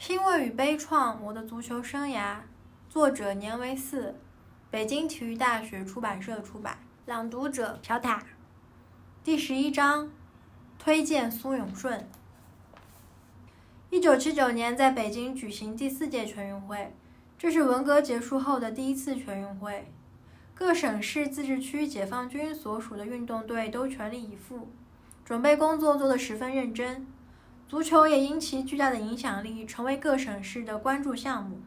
欣慰与悲怆：我的足球生涯。作者年为四，北京体育大学出版社出版。朗读者：小塔。第十一章，推荐苏永顺。一九七九年，在北京举行第四届全运会，这是文革结束后的第一次全运会。各省市自治区解放军所属的运动队都全力以赴，准备工作做得十分认真。足球也因其巨大的影响力，成为各省市的关注项目。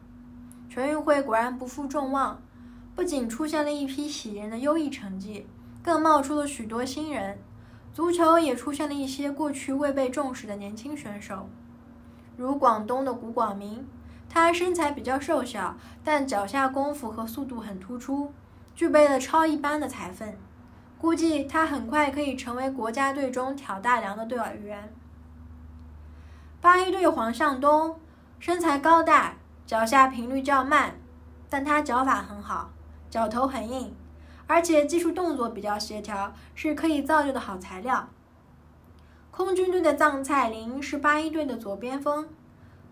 全运会果然不负众望，不仅出现了一批喜人的优异成绩，更冒出了许多新人。足球也出现了一些过去未被重视的年轻选手，如广东的古广明，他身材比较瘦小，但脚下功夫和速度很突出，具备了超一般的才分。估计他很快可以成为国家队中挑大梁的队员。八一队黄向东身材高大，脚下频率较慢，但他脚法很好，脚头很硬，而且技术动作比较协调，是可以造就的好材料。空军队的臧菜林是八一队的左边锋，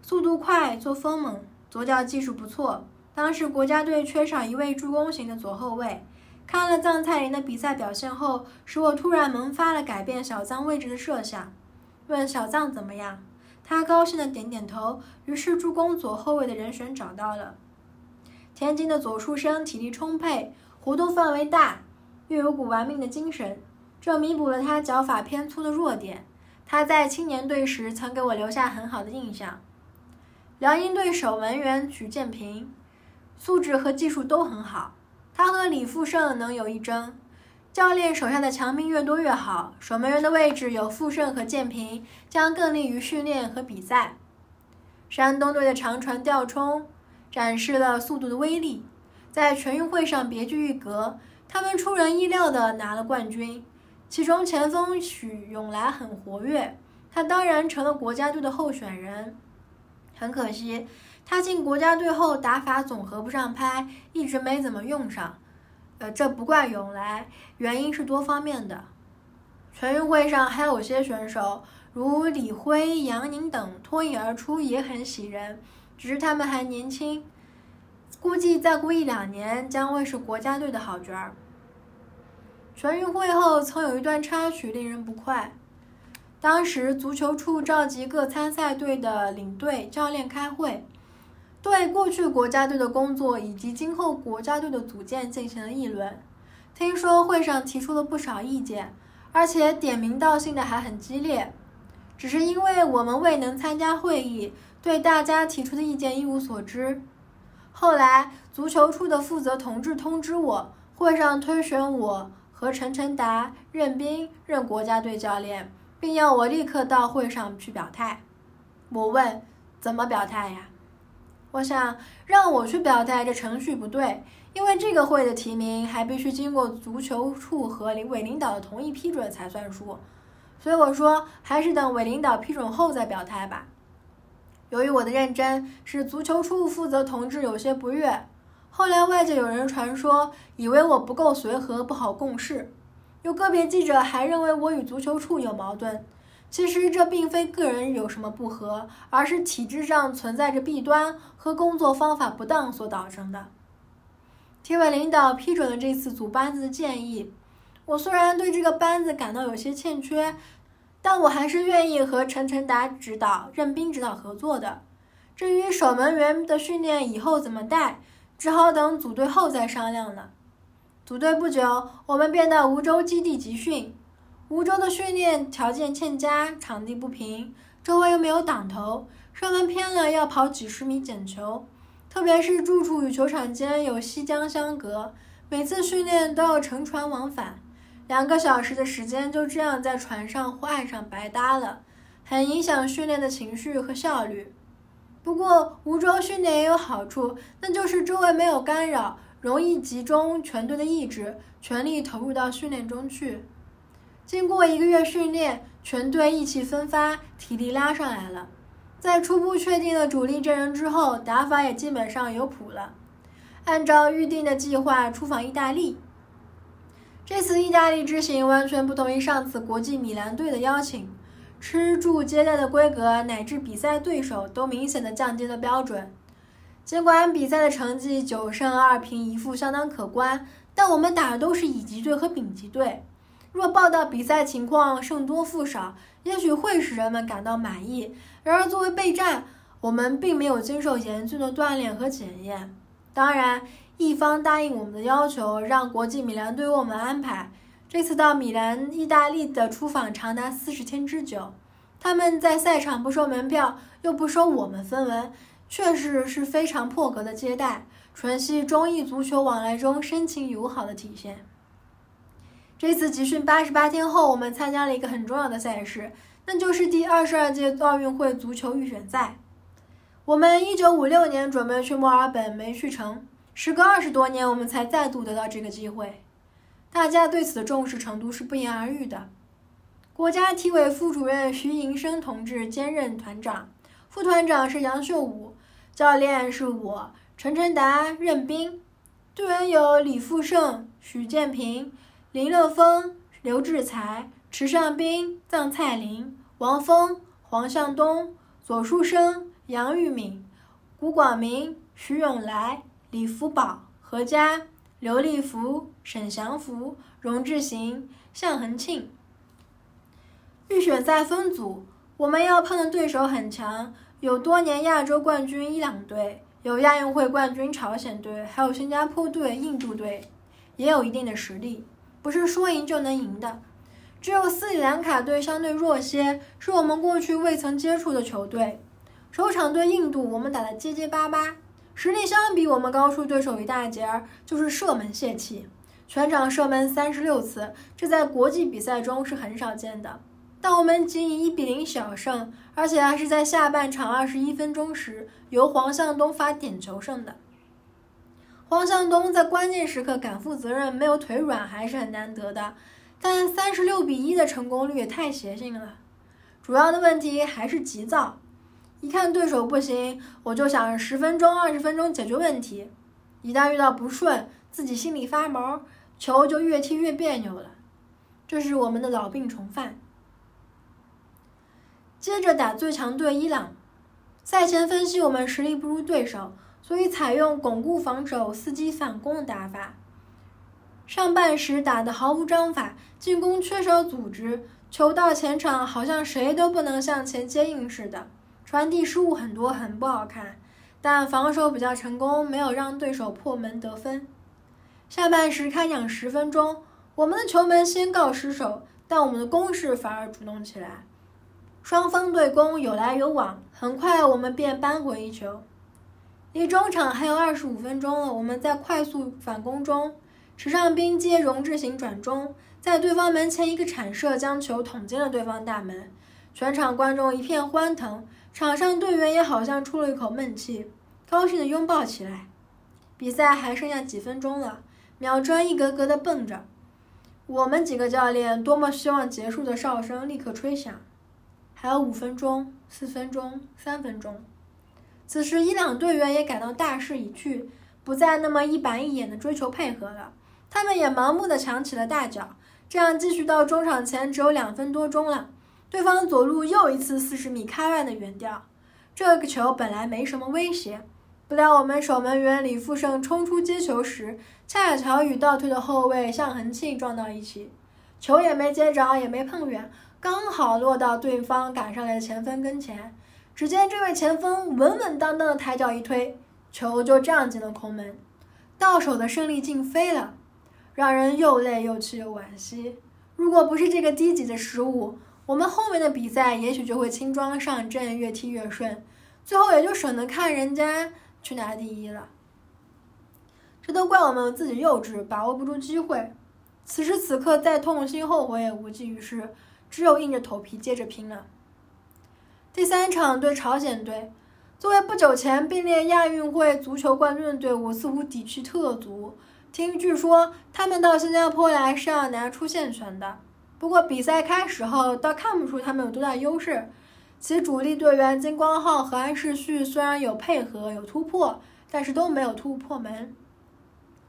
速度快，作风猛，左脚技术不错。当时国家队缺少一位助攻型的左后卫，看了臧菜林的比赛表现后，使我突然萌发了改变小臧位置的设想。问小臧怎么样？他高兴的点点头，于是助攻左后卫的人选找到了。天津的左出生体力充沛，活动范围大，又有股玩命的精神，这弥补了他脚法偏粗的弱点。他在青年队时曾给我留下很好的印象。辽宁队守门员许建平，素质和技术都很好，他和李富胜能有一争。教练手下的强兵越多越好，守门员的位置有傅盛和建平，将更利于训练和比赛。山东队的长传吊冲展示了速度的威力，在全运会上别具一格。他们出人意料地拿了冠军，其中前锋许永来很活跃，他当然成了国家队的候选人。很可惜，他进国家队后打法总合不上拍，一直没怎么用上。呃，这不怪永来，原因是多方面的。全运会上还有些选手，如李辉、杨宁等脱颖而出，也很喜人。只是他们还年轻，估计再过一两年将会是国家队的好角儿。全运会后曾有一段插曲令人不快，当时足球处召集各参赛队的领队、教练开会。对过去国家队的工作以及今后国家队的组建进行了议论。听说会上提出了不少意见，而且点名道姓的还很激烈。只是因为我们未能参加会议，对大家提出的意见一无所知。后来足球处的负责同志通知我，会上推选我和陈晨达、任斌任国家队教练，并要我立刻到会上去表态。我问：怎么表态呀？我想让我去表态，这程序不对，因为这个会的提名还必须经过足球处和委领导的同意批准才算数，所以我说还是等委领导批准后再表态吧。由于我的认真，使足球处负责同志有些不悦。后来外界有人传说，以为我不够随和，不好共事，有个别记者还认为我与足球处有矛盾。其实这并非个人有什么不和，而是体制上存在着弊端和工作方法不当所导致的。体委领导批准了这次组班子的建议，我虽然对这个班子感到有些欠缺，但我还是愿意和陈晨达指导、任斌指导合作的。至于守门员的训练以后怎么带，只好等组队后再商量了。组队不久，我们便到梧州基地集训。梧州的训练条件欠佳，场地不平，周围又没有挡头，射门偏了要跑几十米捡球。特别是住处与球场间有西江相隔，每次训练都要乘船往返，两个小时的时间就这样在船上或岸上白搭了，很影响训练的情绪和效率。不过梧州训练也有好处，那就是周围没有干扰，容易集中全队的意志，全力投入到训练中去。经过一个月训练，全队意气风发，体力拉上来了。在初步确定了主力阵容之后，打法也基本上有谱了。按照预定的计划出访意大利。这次意大利之行完全不同于上次国际米兰队的邀请，吃住接待的规格乃至比赛对手都明显的降低了标准。尽管比赛的成绩九胜二平一负相当可观，但我们打的都是乙级队和丙级队。若报道比赛情况胜多负少，也许会使人们感到满意。然而作为备战，我们并没有经受严峻的锻炼和检验。当然，一方答应我们的要求，让国际米兰队为我们安排。这次到米兰，意大利的出访长达四十天之久。他们在赛场不收门票，又不收我们分文，确实是非常破格的接待，纯系中意足球往来中深情友好的体现。这次集训八十八天后，我们参加了一个很重要的赛事，那就是第二十二届奥运会足球预选赛。我们一九五六年准备去墨尔本，没去成，时隔二十多年，我们才再度得到这个机会。大家对此的重视程度是不言而喻的。国家体委副主任徐银生同志兼任团长，副团长是杨秀武，教练是我陈晨达、任斌，队员有李富胜、许建平、林乐峰、刘志才、池尚斌、臧蔡林、王峰、黄向东、左树生、杨玉敏、古广明、徐永来、李福宝、何佳。刘立福、沈祥福、荣志行、向恒庆。预选赛分组，我们要碰的对手很强，有多年亚洲冠军伊朗队，有亚运会冠军朝鲜队，还有新加坡队、印度队，也有一定的实力，不是说赢就能赢的。只有斯里兰卡队相对弱些，是我们过去未曾接触的球队。首场对印度，我们打得结结巴巴。实力相比我们高出对手一大截儿，就是射门泄气，全场射门三十六次，这在国际比赛中是很少见的。但我们仅以一比零小胜，而且还是在下半场二十一分钟时由黄向东发点球胜的。黄向东在关键时刻敢负责任，没有腿软还是很难得的。但三十六比一的成功率也太邪性了。主要的问题还是急躁。一看对手不行，我就想十分钟、二十分钟解决问题。一旦遇到不顺，自己心里发毛，球就越踢越别扭了。这是我们的老病重犯。接着打最强队伊朗，赛前分析我们实力不如对手，所以采用巩固防守、伺机反攻的打法。上半时打得毫无章法，进攻缺少组织，球到前场好像谁都不能向前接应似的。传递失误很多，很不好看，但防守比较成功，没有让对手破门得分。下半时开场十分钟，我们的球门先告失守，但我们的攻势反而主动起来，双方对攻有来有往，很快我们便扳回一球。离中场还有二十五分钟了，我们在快速反攻中，池上兵接荣志行转中，在对方门前一个铲射，将球捅进了对方大门，全场观众一片欢腾。场上队员也好像出了一口闷气，高兴地拥抱起来。比赛还剩下几分钟了，秒针一格格的蹦着。我们几个教练多么希望结束的哨声立刻吹响。还有五分钟、四分钟、三分钟。此时，伊朗队员也感到大势已去，不再那么一板一眼地追求配合了。他们也盲目地抢起了大脚。这样继续到中场前，只有两分多钟了。对方左路又一次四十米开外的远吊，这个球本来没什么威胁，不料我们守门员李富胜冲出接球时，恰巧与倒退的后卫向恒庆撞到一起，球也没接着，也没碰远，刚好落到对方赶上来的前锋跟前。只见这位前锋稳稳当当的抬脚一推，球就这样进了空门，到手的胜利竟飞了，让人又累又气又惋惜。如果不是这个低级的失误，我们后面的比赛也许就会轻装上阵，越踢越顺，最后也就省得看人家去拿第一了。这都怪我们自己幼稚，把握不住机会。此时此刻再痛心后悔也无济于事，只有硬着头皮接着拼了。第三场对朝鲜队，作为不久前并列亚运会足球冠军的队伍，似乎底气特足。听据说，他们到新加坡来是要拿出线权的。不过比赛开始后，倒看不出他们有多大优势。其主力队员金光浩和安世旭虽然有配合、有突破，但是都没有突破门。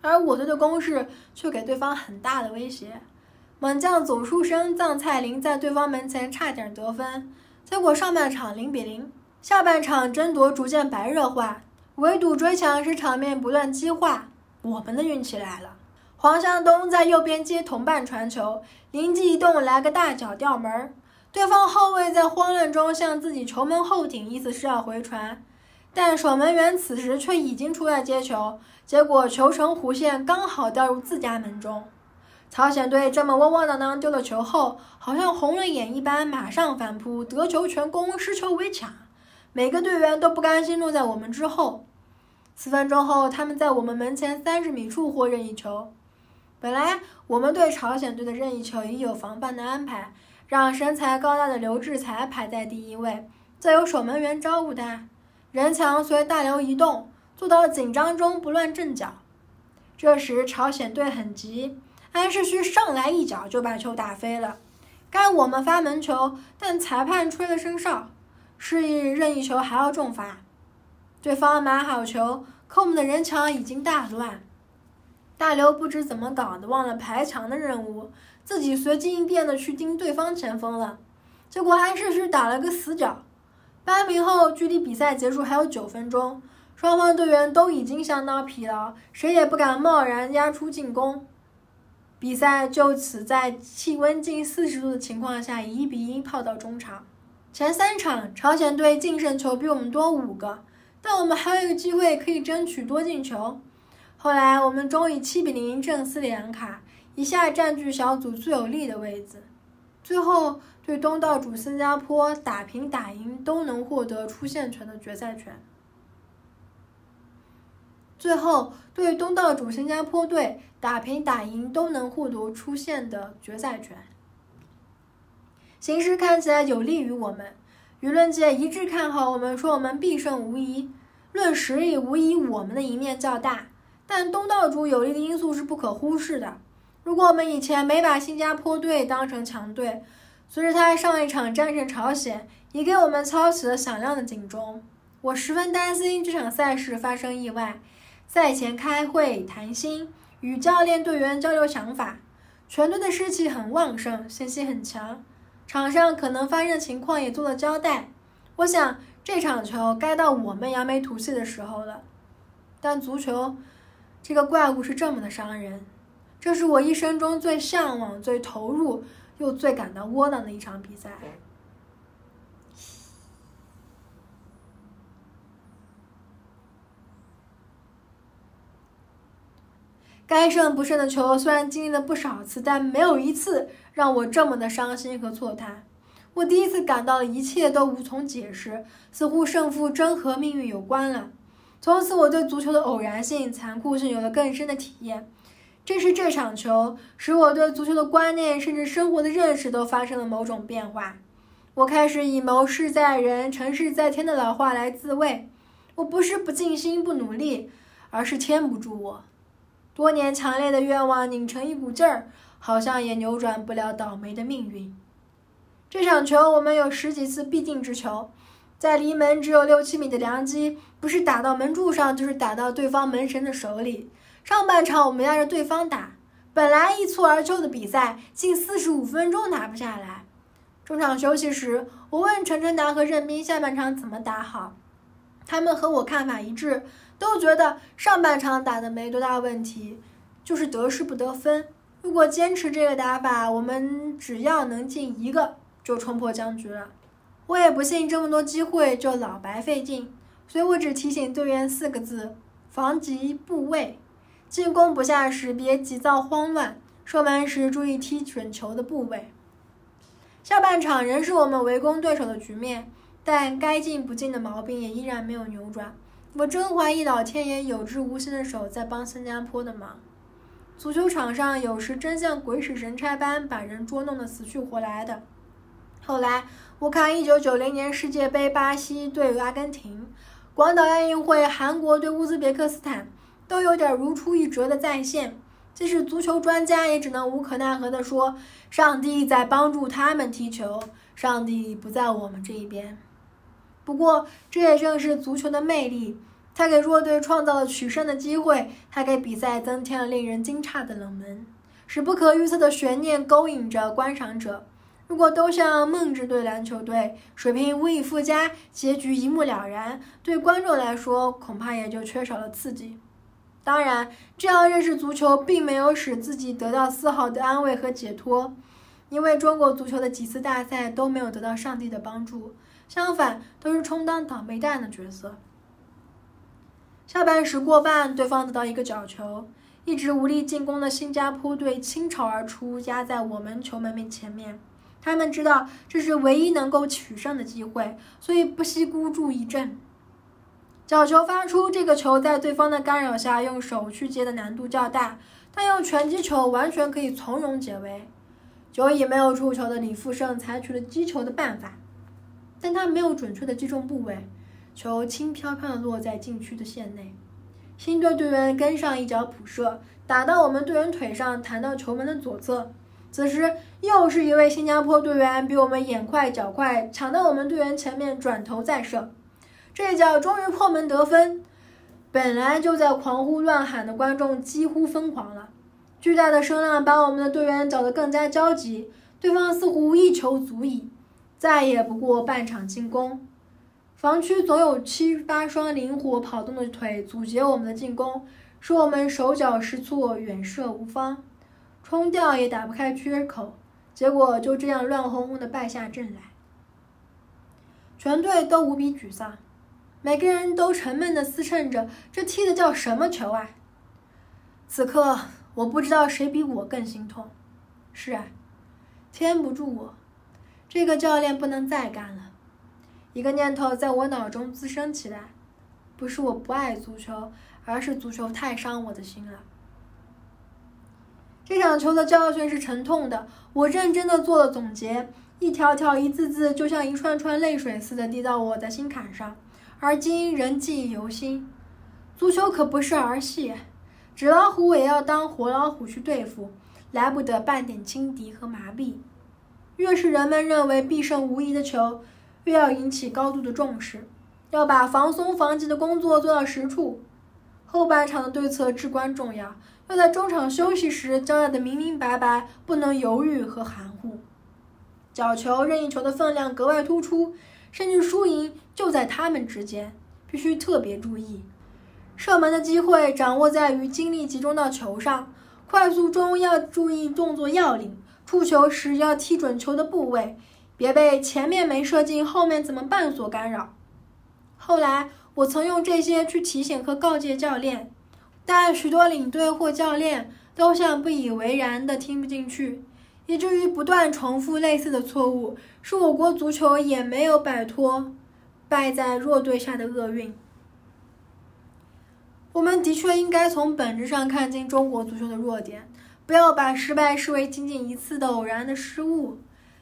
而我队的攻势却给对方很大的威胁。猛将总书生臧蔡林在对方门前差点得分，结果上半场零比零，下半场争夺逐渐白热化，围堵追抢使场面不断激化。我们的运气来了，黄向东在右边接同伴传球，灵机一动来个大脚吊门，对方后卫在慌乱中向自己球门后顶，意思是要回传，但守门员此时却已经出来接球，结果球呈弧线刚好掉入自家门中。朝鲜队这么窝窝囊囊丢了球后，好像红了眼一般，马上反扑，得球全攻，失球为抢。每个队员都不甘心落在我们之后。四分钟后，他们在我们门前三十米处获任意球。本来我们对朝鲜队的任意球已有防范的安排，让身材高大的刘志才排在第一位，再由守门员招呼他。人墙随大流移动，做到紧张中不乱阵脚。这时朝鲜队很急。安世虚上来一脚就把球打飞了，该我们发门球，但裁判吹了声哨，示意任意球还要重罚。对方买好球，可我们的人墙已经大乱。大刘不知怎么搞的，忘了排墙的任务，自己随机应变的去盯对方前锋了，结果安世虚打了个死角。扳平后，距离比赛结束还有九分钟，双方队员都已经相当疲劳，谁也不敢贸然压出进攻。比赛就此在气温近四十度的情况下以一比一泡到中场。前三场朝鲜队净胜球比我们多五个，但我们还有一个机会可以争取多进球。后来我们终以七比零胜斯里兰卡，一下占据小组最有利的位置。最后对东道主新加坡打平打赢都能获得出线权的决赛权。最后对东道主新加坡队打平打赢都能获得出线的决赛权，形势看起来有利于我们，舆论界一致看好我们，说我们必胜无疑。论实力，无疑我们的赢面较大，但东道主有利的因素是不可忽视的。如果我们以前没把新加坡队当成强队，随着他上一场战胜朝鲜，也给我们敲起了响亮的警钟。我十分担心这场赛事发生意外。赛前开会谈心，与教练队员交流想法，全队的士气很旺盛，信心很强。场上可能发生的情况也做了交代。我想这场球该到我们扬眉吐气的时候了。但足球这个怪物是这么的伤人，这是我一生中最向往、最投入又最感到窝囊的一场比赛。该胜不胜的球虽然经历了不少次，但没有一次让我这么的伤心和错叹。我第一次感到一切都无从解释，似乎胜负真和命运有关了。从此，我对足球的偶然性、残酷性有了更深的体验。正是这场球，使我对足球的观念，甚至生活的认识都发生了某种变化。我开始以“谋事在人，成事在天”的老话来自慰。我不是不尽心、不努力，而是天不助我。多年强烈的愿望拧成一股劲儿，好像也扭转不了倒霉的命运。这场球我们有十几次必进之球，在离门只有六七米的良机，不是打到门柱上，就是打到对方门神的手里。上半场我们压着对方打，本来一蹴而就的比赛，近四十五分钟拿不下来。中场休息时，我问陈晨达和任斌下半场怎么打好，他们和我看法一致。都觉得上半场打的没多大问题，就是得势不得分。如果坚持这个打法，我们只要能进一个就冲破僵局了。我也不信这么多机会就老白费劲，所以我只提醒队员四个字：防急布位。进攻不下时别急躁慌乱，射门时注意踢准球的部位。下半场仍是我们围攻对手的局面，但该进不进的毛病也依然没有扭转。我真怀疑老天爷有只无形的手在帮新加坡的忙。足球场上有时真像鬼使神差般把人捉弄得死去活来的。后来我看1990年世界杯，巴西对阿根廷，广岛亚运会，韩国对乌兹别克斯坦，都有点如出一辙的再现。即使足球专家也只能无可奈何地说：“上帝在帮助他们踢球，上帝不在我们这一边。”不过，这也正是足球的魅力，它给弱队创造了取胜的机会，它给比赛增添了令人惊诧的冷门，使不可预测的悬念勾引着观赏者。如果都像梦之队篮球队，水平无以复加，结局一目了然，对观众来说恐怕也就缺少了刺激。当然，这样认识足球并没有使自己得到丝毫的安慰和解脱，因为中国足球的几次大赛都没有得到上帝的帮助，相反，都是充当倒霉蛋的角色。下半时过半，对方得到一个角球，一直无力进攻的新加坡队倾巢而出，压在我们球门面前面。他们知道这是唯一能够取胜的机会，所以不惜孤注一掷。角球发出，这个球在对方的干扰下用手去接的难度较大，但用拳击球完全可以从容解围。久已没有触球的李富胜采取了击球的办法，但他没有准确的击中部位，球轻飘飘地落在禁区的线内。新队队员跟上一脚补射，打到我们队员腿上，弹到球门的左侧。此时，又是一位新加坡队员比我们眼快脚快，抢到我们队员前面，转头再射，这一脚终于破门得分。本来就在狂呼乱喊的观众几乎疯狂了，巨大的声浪把我们的队员搅得更加焦急。对方似乎一球足矣，再也不过半场进攻。防区总有七八双灵活跑动的腿阻截我们的进攻，使我们手脚失措，远射无方。冲吊也打不开缺口，结果就这样乱哄哄的败下阵来。全队都无比沮丧，每个人都沉闷的思忖着：这踢的叫什么球啊？此刻我不知道谁比我更心痛。是啊，牵不住我，这个教练不能再干了。一个念头在我脑中滋生起来：不是我不爱足球，而是足球太伤我的心了。这场球的教训是沉痛的，我认真的做了总结，一条条、一字字，就像一串串泪水似的滴到我的心坎上，而今仍记忆犹新。足球可不是儿戏，纸老虎也要当活老虎去对付，来不得半点轻敌和麻痹。越是人们认为必胜无疑的球，越要引起高度的重视，要把防松防急的工作做到实处。后半场的对策至关重要。要在中场休息时交代的明明白白，不能犹豫和含糊。角球、任意球的分量格外突出，甚至输赢就在他们之间，必须特别注意。射门的机会掌握在于精力集中到球上，快速中要注意动作要领，触球时要踢准球的部位，别被前面没射进，后面怎么办所干扰。后来我曾用这些去提醒和告诫教练。但许多领队或教练都像不以为然的听不进去，以至于不断重复类似的错误，使我国足球也没有摆脱败在弱队下的厄运。我们的确应该从本质上看清中国足球的弱点，不要把失败视为仅仅一次的偶然的失误。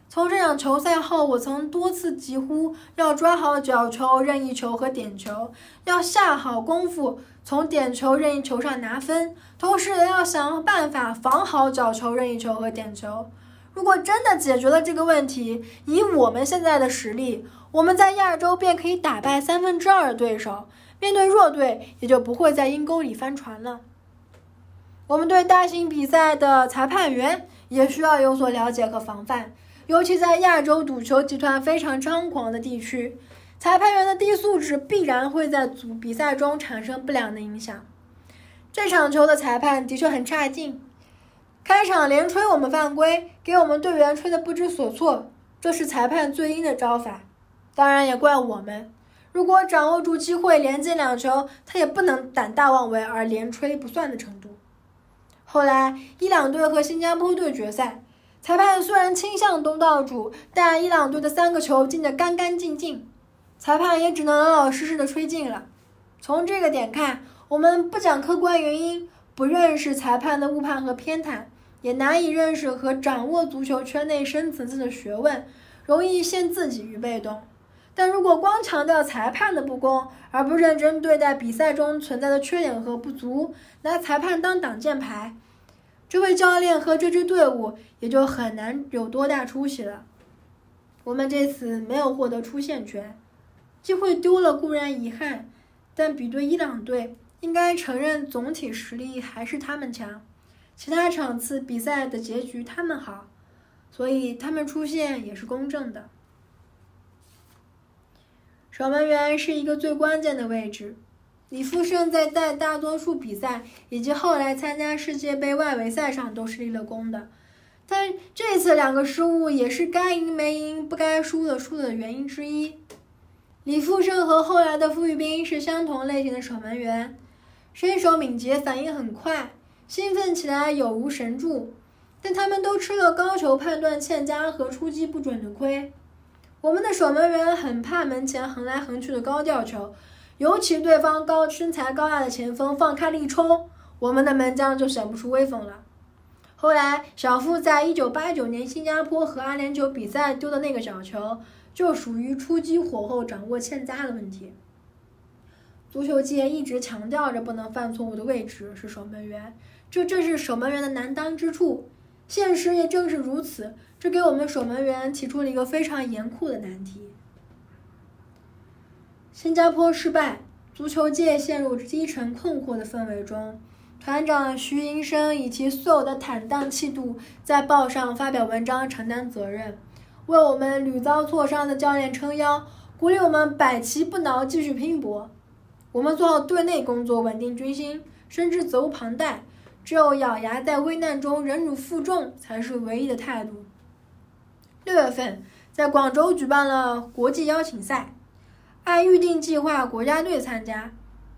从这场球赛后，我曾多次疾呼要抓好角球、任意球和点球，要下好功夫从点球、任意球上拿分，同时也要想办法防好角球、任意球和点球。如果真的解决了这个问题，以我们现在的实力，我们在亚洲便可以打败三分之二的对手，面对弱队也就不会在阴沟里翻船了。我们对大型比赛的裁判员也需要有所了解和防范。尤其在亚洲赌球集团非常猖狂的地区，裁判员的低素质必然会在组比赛中产生不良的影响。这场球的裁判的确很差劲，开场连吹我们犯规，给我们队员吹得不知所措，这是裁判最应的招法。当然也怪我们，如果掌握住机会连进两球，他也不能胆大妄为而连吹不算的程度。后来伊朗队和新加坡队决赛。裁判虽然倾向东道主，但伊朗队的三个球进得干干净净，裁判也只能老老实实的吹进了。从这个点看，我们不讲客观原因，不认识裁判的误判和偏袒，也难以认识和掌握足球圈内深层次的学问，容易陷自己于被动。但如果光强调裁判的不公，而不认真对待比赛中存在的缺点和不足，拿裁判当挡箭牌。这位教练和这支队伍也就很难有多大出息了。我们这次没有获得出线权，机会丢了固然遗憾，但比对伊朗队，应该承认总体实力还是他们强。其他场次比赛的结局他们好，所以他们出现也是公正的。守门员是一个最关键的位置。李富胜在在大多数比赛以及后来参加世界杯外围赛上都是立了功的，但这次两个失误也是该赢没赢、不该输的输的原因之一。李富胜和后来的傅玉斌是相同类型的守门员，身手敏捷、反应很快，兴奋起来有如神助，但他们都吃了高球判断欠佳和出击不准的亏。我们的守门员很怕门前横来横去的高吊球。尤其对方高身材高大的前锋放开了一冲，我们的门将就显不出威风了。后来，小富在一九八九年新加坡和阿联酋比赛丢的那个小球，就属于出击火候掌握欠佳的问题。足球界一直强调着不能犯错误的位置是守门员，这正是守门员的难当之处。现实也正是如此，这给我们守门员提出了一个非常严酷的难题。新加坡失败，足球界陷入低沉困惑的氛围中。团长徐银生以其素有的坦荡气度，在报上发表文章承担责任，为我们屡遭挫伤的教练撑腰，鼓励我们百其不挠，继续拼搏。我们做好队内工作，稳定军心，深知责无旁贷。只有咬牙在危难中忍辱负重，才是唯一的态度。六月份，在广州举办了国际邀请赛。按预定计划，国家队参加。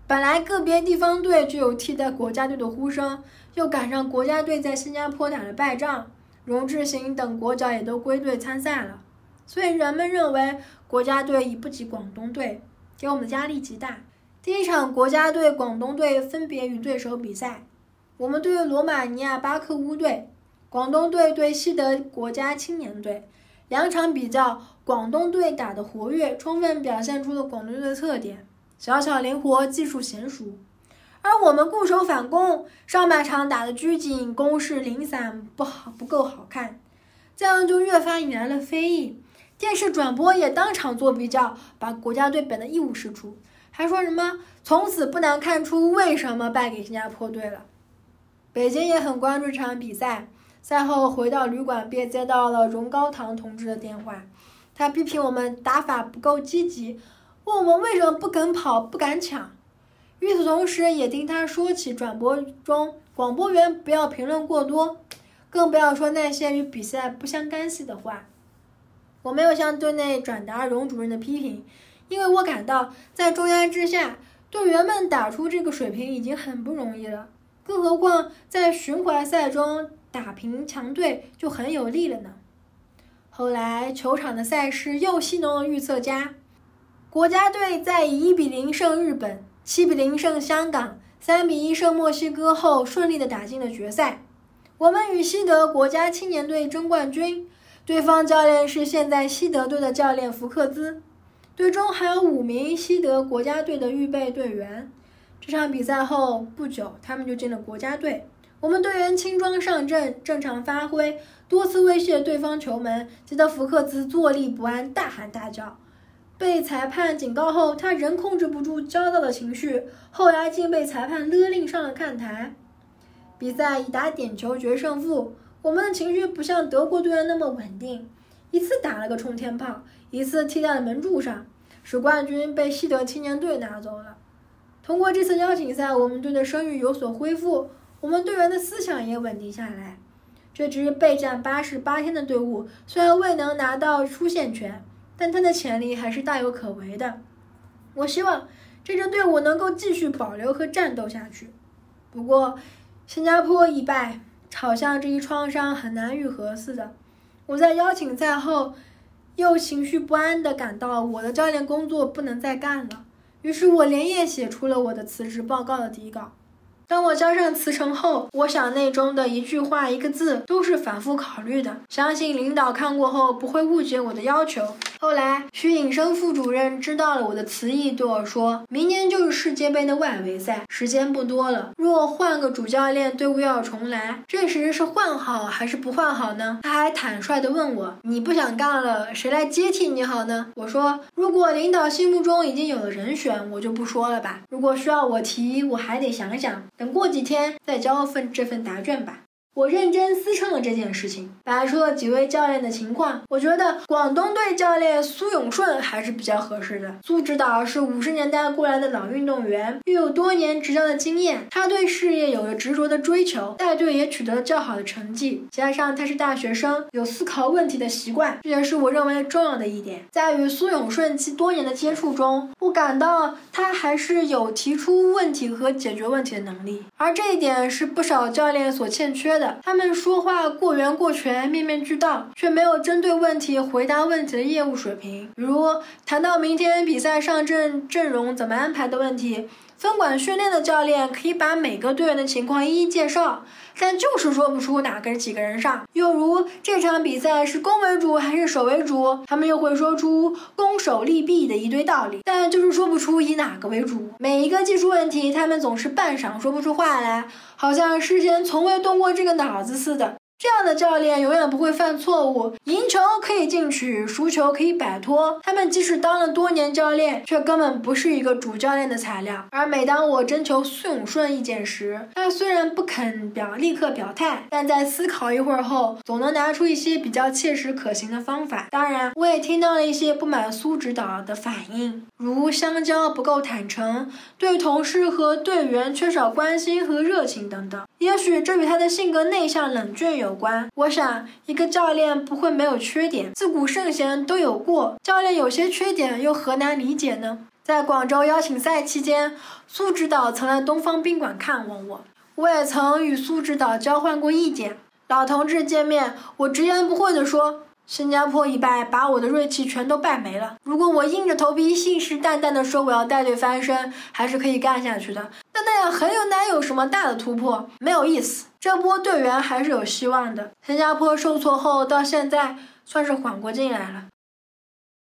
本来个别地方队就有替代国家队的呼声，又赶上国家队在新加坡打了败仗，荣志行等国脚也都归队参赛了，所以人们认为国家队已不及广东队，给我们的压力极大。第一场国家队、广东队分别与对手比赛，我们对罗马尼亚巴克乌队，广东队对西德国家青年队。两场比较，广东队打得活跃，充分表现出了广东队的特点：小巧灵活，技术娴熟。而我们固守反攻，上半场打得拘谨，攻势零散，不好，不够好看。这样就越发引来了非议。电视转播也当场做比较，把国家队贬得一无是处，还说什么从此不难看出为什么败给新加坡队了。北京也很关注这场比赛。赛后回到旅馆，便接到了荣高堂同志的电话，他批评我们打法不够积极，问我们为什么不肯跑、不敢抢。与此同时，也听他说起转播中广播员不要评论过多，更不要说那些与比赛不相干系的话。我没有向队内转达荣主任的批评，因为我感到在重压之下，队员们打出这个水平已经很不容易了，更何况在巡回赛中。打平强队就很有利了呢。后来球场的赛事又戏弄了预测家，国家队在以一比零胜日本、七比零胜香港、三比一胜墨西哥后，顺利的打进了决赛。我们与西德国家青年队争冠军，对方教练是现在西德队的教练福克兹，队中还有五名西德国家队的预备队员。这场比赛后不久，他们就进了国家队。我们队员轻装上阵，正常发挥，多次威胁对方球门，急得福克斯坐立不安，大喊大叫。被裁判警告后，他仍控制不住焦躁的情绪，后来竟被裁判勒令上了看台。比赛以打点球决胜负，我们的情绪不像德国队员那么稳定，一次打了个冲天炮，一次踢在了门柱上，使冠军被西德青年队拿走了。通过这次邀请赛，我们队的声誉有所恢复。我们队员的思想也稳定下来。这支备战八十八天的队伍虽然未能拿到出线权，但它的潜力还是大有可为的。我希望这支队伍能够继续保留和战斗下去。不过，新加坡一败，好像这一创伤很难愈合似的。我在邀请赛后又情绪不安地感到我的教练工作不能再干了，于是我连夜写出了我的辞职报告的底稿。当我交上辞呈后，我想内中的一句话、一个字都是反复考虑的，相信领导看过后不会误解我的要求。后来，徐颖生副主任知道了我的词意，对我说：“明年就是世界杯的外围赛，时间不多了。若换个主教练，队伍又要重来，这时是换好还是不换好呢？”他还坦率地问我：“你不想干了，谁来接替你好呢？”我说：“如果领导心目中已经有了人选，我就不说了吧。如果需要我提，我还得想想。”等过几天再交份这份答卷吧。我认真思忖了这件事情，摆出了几位教练的情况。我觉得广东队教练苏永顺还是比较合适的。苏指导是五十年代过来的老运动员，又有多年执教的经验，他对事业有着执着的追求，带队也取得了较好的成绩。加上他是大学生，有思考问题的习惯，这也是我认为重要的一点。在与苏永顺其多年的接触中，我感到他还是有提出问题和解决问题的能力，而这一点是不少教练所欠缺的。他们说话过圆过全，面面俱到，却没有针对问题回答问题的业务水平。比如谈到明天比赛上阵阵容怎么安排的问题，分管训练的教练可以把每个队员的情况一一介绍。但就是说不出哪个几个人上，又如这场比赛是攻为主还是守为主，他们又会说出攻守利弊的一堆道理，但就是说不出以哪个为主。每一个技术问题，他们总是半晌说不出话来，好像事先从未动过这个脑子似的。这样的教练永远不会犯错误，赢球可以进取，输球可以摆脱。他们即使当了多年教练，却根本不是一个主教练的材料。而每当我征求苏永顺意见时，他虽然不肯表立刻表态，但在思考一会儿后，总能拿出一些比较切实可行的方法。当然，我也听到了一些不满苏指导的反应，如香蕉不够坦诚，对同事和队员缺少关心和热情等等。也许这与他的性格内向冷峻有关。我想，一个教练不会没有缺点，自古圣贤都有过。教练有些缺点，又何难理解呢？在广州邀请赛期间，苏指导曾来东方宾馆看望我，我也曾与苏指导交换过意见。老同志见面，我直言不讳地说。新加坡一败，把我的锐气全都败没了。如果我硬着头皮、信誓旦旦地说我要带队翻身，还是可以干下去的。但那样很有难有什么大的突破，没有意思。这波队员还是有希望的。新加坡受挫后，到现在算是缓过劲来了。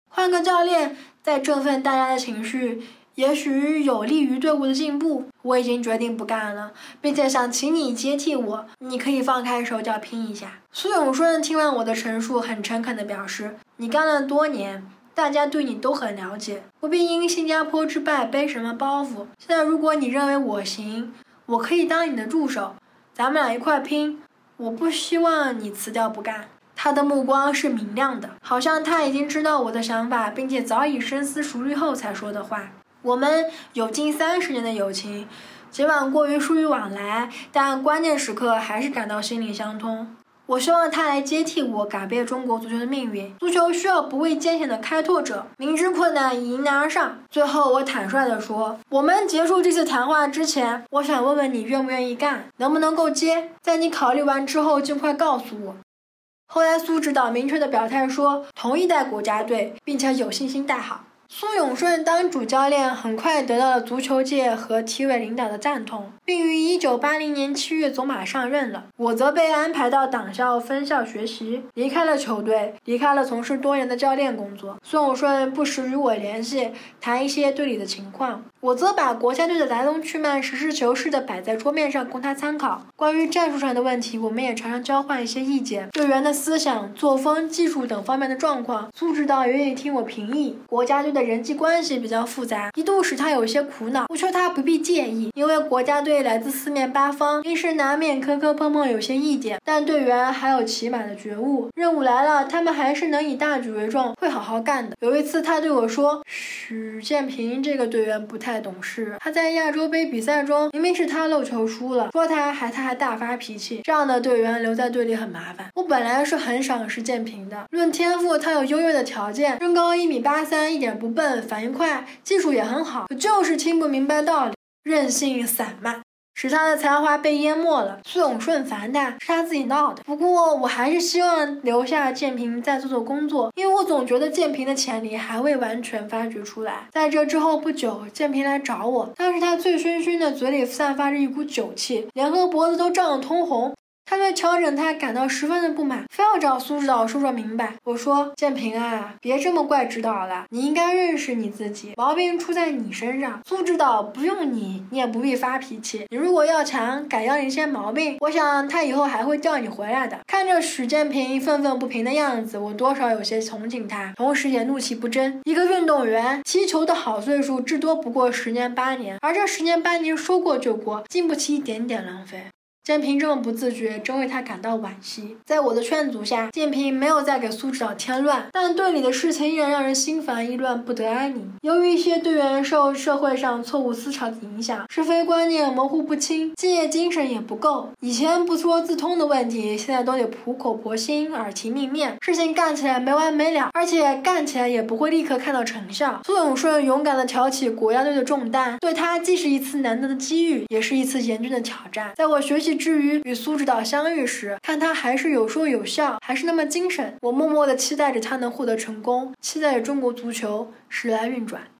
换个教练，再振奋大家的情绪。也许有利于队伍的进步。我已经决定不干了，并且想请你接替我。你可以放开手脚拼一下。苏永顺听完我的陈述，很诚恳地表示：“你干了多年，大家对你都很了解，不必因新加坡之败背什么包袱。现在如果你认为我行，我可以当你的助手，咱们俩一块拼。我不希望你辞掉不干。”他的目光是明亮的，好像他已经知道我的想法，并且早已深思熟虑后才说的话。我们有近三十年的友情，尽管过于疏于往来，但关键时刻还是感到心灵相通。我希望他来接替我，改变中国足球的命运。足球需要不畏艰险的开拓者，明知困难迎难而上。最后，我坦率地说，我们结束这次谈话之前，我想问问你愿不愿意干，能不能够接？在你考虑完之后，尽快告诉我。后来，苏指导明确的表态说，同意带国家队，并且有信心带好。苏永顺当主教练，很快得到了足球界和体委领导的赞同，并于1980年7月走马上任了。我则被安排到党校分校学习，离开了球队，离开了从事多年的教练工作。苏永顺不时与我联系，谈一些队里的情况。我则把国家队的来龙去脉实事求是地摆在桌面上供他参考。关于战术上的问题，我们也常常交换一些意见。队员的思想、作风、技术等方面的状况，苏指导愿意听我评议。国家队的人际关系比较复杂，一度使他有些苦恼。我劝他不必介意，因为国家队来自四面八方，平时难免磕磕碰碰，有些意见。但队员还有起码的觉悟，任务来了，他们还是能以大局为重，会好好干的。有一次，他对我说：“许建平这个队员不太。”太懂事，他在亚洲杯比赛中明明是他漏球输了，说他还他还大发脾气，这样的队员留在队里很麻烦。我本来是很赏识建平的，论天赋他有优越的条件，身高一米八三，一点不不笨，反应快，技术也很好，可就是听不明白道理，任性散漫。使他的才华被淹没了。苏永顺烦他，是他自己闹的。不过我还是希望留下建平再做做工作，因为我总觉得建平的潜力还未完全发掘出来。在这之后不久，建平来找我，当时他醉醺醺的，嘴里散发着一股酒气，脸和脖子都涨得通红。他对调整他感到十分的不满，非要找苏指导说说明白。我说建平啊，别这么怪指导了，你应该认识你自己，毛病出在你身上。苏指导不用你，你也不必发脾气。你如果要强，改掉一些毛病，我想他以后还会叫你回来的。看着许建平愤愤不平的样子，我多少有些同情他，同时也怒气不争。一个运动员踢球的好岁数，至多不过十年八年，而这十年八年说过就过，经不起一点点浪费。建平这么不自觉，真为他感到惋惜。在我的劝阻下，建平没有再给苏指导添乱，但队里的事情依然让人心烦意乱，不得安宁。由于一些队员受社会上错误思潮的影响，是非观念模糊不清，敬业精神也不够。以前不说自通的问题，现在都得苦口婆心、耳提面命，事情干起来没完没了，而且干起来也不会立刻看到成效。苏永顺勇敢地挑起国家队的重担，对他既是一次难得的机遇，也是一次严峻的挑战。在我学习。至于与苏指导相遇时，看他还是有说有笑，还是那么精神，我默默的期待着他能获得成功，期待着中国足球时来运转。